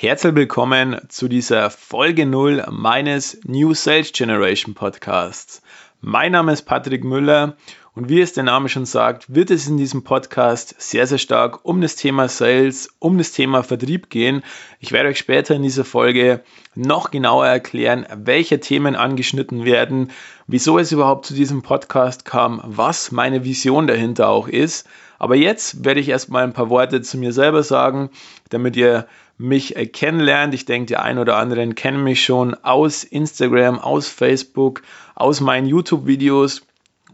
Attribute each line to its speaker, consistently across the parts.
Speaker 1: Herzlich willkommen zu dieser Folge 0 meines New Sales Generation Podcasts. Mein Name ist Patrick Müller und wie es der Name schon sagt, wird es in diesem Podcast sehr, sehr stark um das Thema Sales, um das Thema Vertrieb gehen. Ich werde euch später in dieser Folge noch genauer erklären, welche Themen angeschnitten werden, wieso es überhaupt zu diesem Podcast kam, was meine Vision dahinter auch ist. Aber jetzt werde ich erstmal ein paar Worte zu mir selber sagen, damit ihr mich äh, kennenlernt. Ich denke, die ein oder anderen kennen mich schon aus Instagram, aus Facebook, aus meinen YouTube-Videos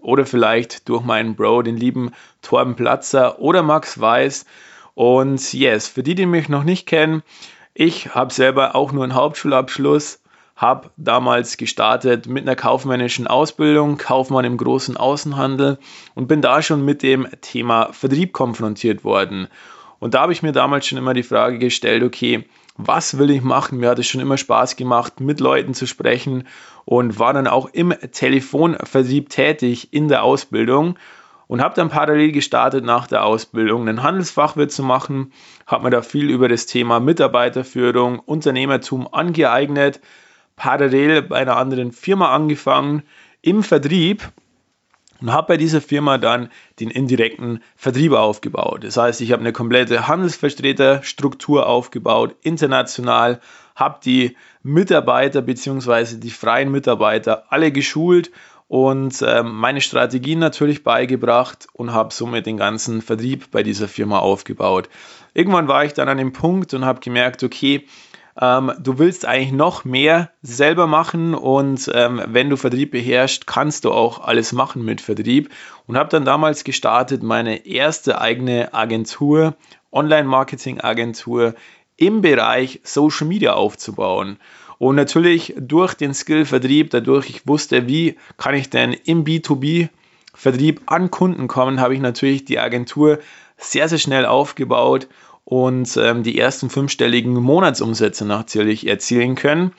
Speaker 1: oder vielleicht durch meinen Bro, den lieben Torben Platzer oder Max Weiß. Und yes, für die, die mich noch nicht kennen, ich habe selber auch nur einen Hauptschulabschluss, habe damals gestartet mit einer kaufmännischen Ausbildung, Kaufmann im großen Außenhandel und bin da schon mit dem Thema Vertrieb konfrontiert worden. Und da habe ich mir damals schon immer die Frage gestellt, okay, was will ich machen? Mir hat es schon immer Spaß gemacht, mit Leuten zu sprechen und war dann auch im Telefonvertrieb tätig in der Ausbildung und habe dann parallel gestartet nach der Ausbildung einen Handelsfachwirt zu machen, habe mir da viel über das Thema Mitarbeiterführung, Unternehmertum angeeignet, parallel bei einer anderen Firma angefangen im Vertrieb und habe bei dieser Firma dann den indirekten Vertrieb aufgebaut. Das heißt, ich habe eine komplette Handelsvertreterstruktur aufgebaut, international, habe die Mitarbeiter bzw. die freien Mitarbeiter alle geschult und äh, meine Strategien natürlich beigebracht und habe somit den ganzen Vertrieb bei dieser Firma aufgebaut. Irgendwann war ich dann an dem Punkt und habe gemerkt, okay, ähm, du willst eigentlich noch mehr selber machen und ähm, wenn du Vertrieb beherrschst, kannst du auch alles machen mit Vertrieb. Und habe dann damals gestartet, meine erste eigene Agentur, Online-Marketing-Agentur im Bereich Social Media aufzubauen. Und natürlich durch den Skill-Vertrieb, dadurch ich wusste, wie kann ich denn im B2B-Vertrieb an Kunden kommen, habe ich natürlich die Agentur sehr, sehr schnell aufgebaut und ähm, die ersten fünfstelligen Monatsumsätze natürlich erzielen können.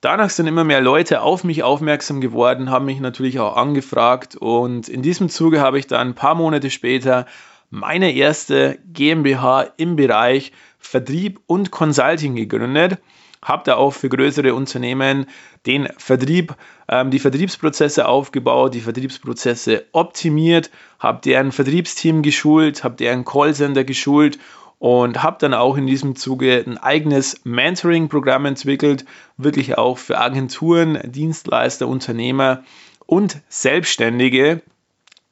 Speaker 1: Danach sind immer mehr Leute auf mich aufmerksam geworden, haben mich natürlich auch angefragt und in diesem Zuge habe ich dann ein paar Monate später meine erste GmbH im Bereich Vertrieb und Consulting gegründet. Habe da auch für größere Unternehmen den Vertrieb, ähm, die Vertriebsprozesse aufgebaut, die Vertriebsprozesse optimiert, habe deren Vertriebsteam geschult, habe deren Callcenter geschult und habe dann auch in diesem Zuge ein eigenes Mentoring-Programm entwickelt, wirklich auch für Agenturen, Dienstleister, Unternehmer und Selbstständige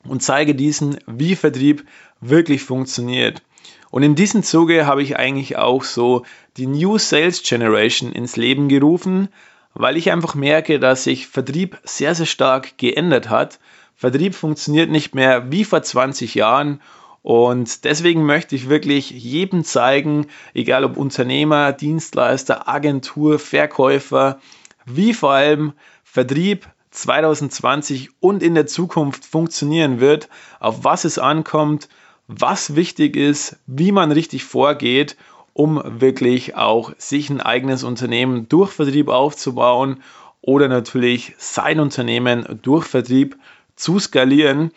Speaker 1: und zeige diesen, wie Vertrieb wirklich funktioniert. Und in diesem Zuge habe ich eigentlich auch so die New Sales Generation ins Leben gerufen, weil ich einfach merke, dass sich Vertrieb sehr, sehr stark geändert hat. Vertrieb funktioniert nicht mehr wie vor 20 Jahren und deswegen möchte ich wirklich jedem zeigen, egal ob Unternehmer, Dienstleister, Agentur, Verkäufer, wie vor allem Vertrieb 2020 und in der Zukunft funktionieren wird, auf was es ankommt, was wichtig ist, wie man richtig vorgeht, um wirklich auch sich ein eigenes Unternehmen durch Vertrieb aufzubauen oder natürlich sein Unternehmen durch Vertrieb zu skalieren.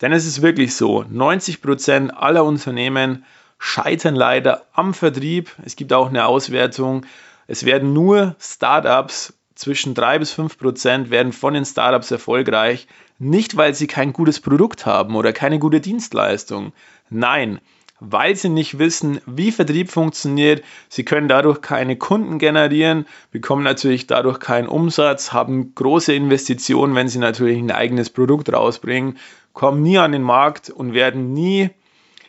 Speaker 1: Denn es ist wirklich so, 90% aller Unternehmen scheitern leider am Vertrieb. Es gibt auch eine Auswertung. Es werden nur Startups, zwischen 3 bis 5% werden von den Startups erfolgreich. Nicht, weil sie kein gutes Produkt haben oder keine gute Dienstleistung. Nein, weil sie nicht wissen, wie Vertrieb funktioniert. Sie können dadurch keine Kunden generieren, bekommen natürlich dadurch keinen Umsatz, haben große Investitionen, wenn sie natürlich ein eigenes Produkt rausbringen, kommen nie an den Markt und werden nie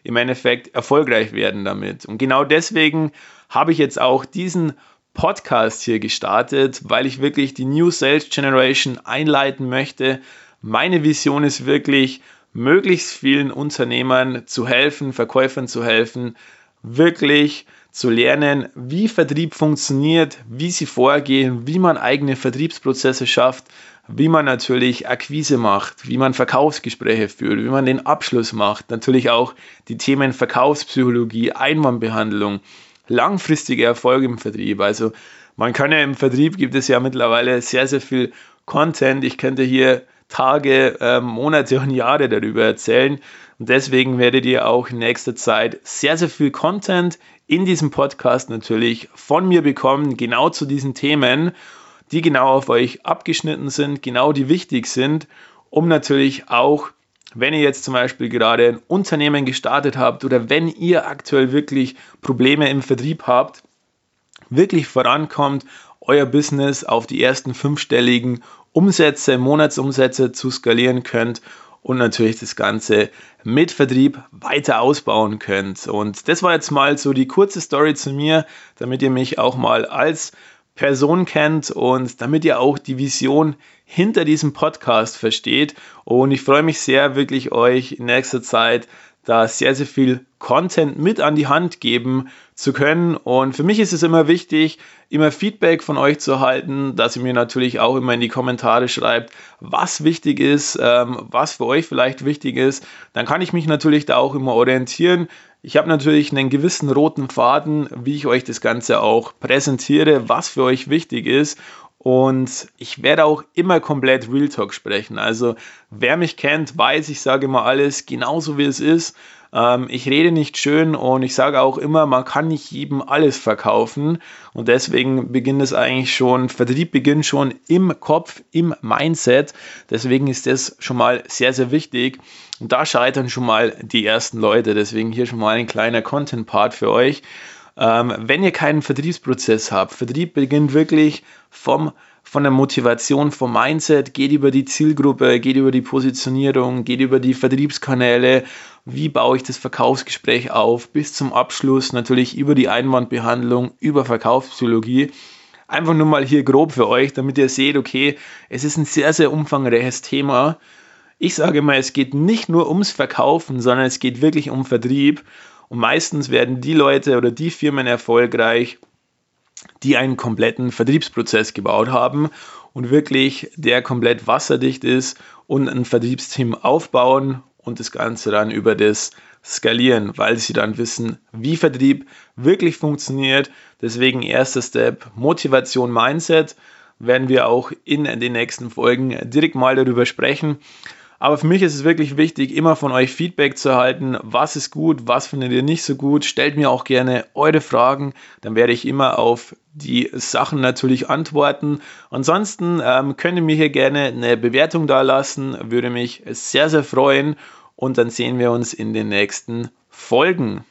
Speaker 1: im Endeffekt erfolgreich werden damit. Und genau deswegen habe ich jetzt auch diesen Podcast hier gestartet, weil ich wirklich die New Sales Generation einleiten möchte. Meine Vision ist wirklich, möglichst vielen Unternehmern zu helfen, Verkäufern zu helfen, wirklich zu lernen, wie Vertrieb funktioniert, wie sie vorgehen, wie man eigene Vertriebsprozesse schafft, wie man natürlich Akquise macht, wie man Verkaufsgespräche führt, wie man den Abschluss macht, natürlich auch die Themen Verkaufspsychologie, Einwandbehandlung, langfristige Erfolge im Vertrieb. Also man kann ja im Vertrieb gibt es ja mittlerweile sehr, sehr viel Content. Ich könnte hier Tage, äh, Monate und Jahre darüber erzählen. Und deswegen werdet ihr auch in nächster Zeit sehr, sehr viel Content in diesem Podcast natürlich von mir bekommen, genau zu diesen Themen, die genau auf euch abgeschnitten sind, genau die wichtig sind, um natürlich auch wenn ihr jetzt zum Beispiel gerade ein Unternehmen gestartet habt oder wenn ihr aktuell wirklich Probleme im Vertrieb habt, wirklich vorankommt, euer Business auf die ersten fünfstelligen Umsätze, Monatsumsätze zu skalieren könnt und natürlich das Ganze mit Vertrieb weiter ausbauen könnt. Und das war jetzt mal so die kurze Story zu mir, damit ihr mich auch mal als Person kennt und damit ihr auch die Vision hinter diesem Podcast versteht. Und ich freue mich sehr, wirklich euch in nächster Zeit da sehr, sehr viel Content mit an die Hand geben zu können. Und für mich ist es immer wichtig, immer Feedback von euch zu erhalten, dass ihr mir natürlich auch immer in die Kommentare schreibt, was wichtig ist, ähm, was für euch vielleicht wichtig ist. Dann kann ich mich natürlich da auch immer orientieren. Ich habe natürlich einen gewissen roten Faden, wie ich euch das Ganze auch präsentiere, was für euch wichtig ist. Und ich werde auch immer komplett Real Talk sprechen. Also wer mich kennt, weiß, ich sage immer alles genauso wie es ist. Ähm, ich rede nicht schön und ich sage auch immer, man kann nicht jedem alles verkaufen. Und deswegen beginnt es eigentlich schon, Vertrieb beginnt schon im Kopf, im Mindset. Deswegen ist das schon mal sehr, sehr wichtig. Und da scheitern schon mal die ersten Leute. Deswegen hier schon mal ein kleiner Content-Part für euch. Ähm, wenn ihr keinen Vertriebsprozess habt, Vertrieb beginnt wirklich vom von der Motivation, vom Mindset, geht über die Zielgruppe, geht über die Positionierung, geht über die Vertriebskanäle, wie baue ich das Verkaufsgespräch auf, bis zum Abschluss natürlich über die Einwandbehandlung, über Verkaufspsychologie. Einfach nur mal hier grob für euch, damit ihr seht, okay, es ist ein sehr, sehr umfangreiches Thema. Ich sage mal, es geht nicht nur ums Verkaufen, sondern es geht wirklich um Vertrieb. Und meistens werden die Leute oder die Firmen erfolgreich, die einen kompletten Vertriebsprozess gebaut haben und wirklich der komplett wasserdicht ist und ein Vertriebsteam aufbauen und das Ganze dann über das skalieren, weil sie dann wissen, wie Vertrieb wirklich funktioniert. Deswegen erster Step Motivation, Mindset werden wir auch in den nächsten Folgen direkt mal darüber sprechen. Aber für mich ist es wirklich wichtig, immer von euch Feedback zu erhalten. Was ist gut, was findet ihr nicht so gut? Stellt mir auch gerne eure Fragen. Dann werde ich immer auf die Sachen natürlich antworten. Ansonsten ähm, könnt ihr mir hier gerne eine Bewertung da lassen. Würde mich sehr, sehr freuen. Und dann sehen wir uns in den nächsten Folgen.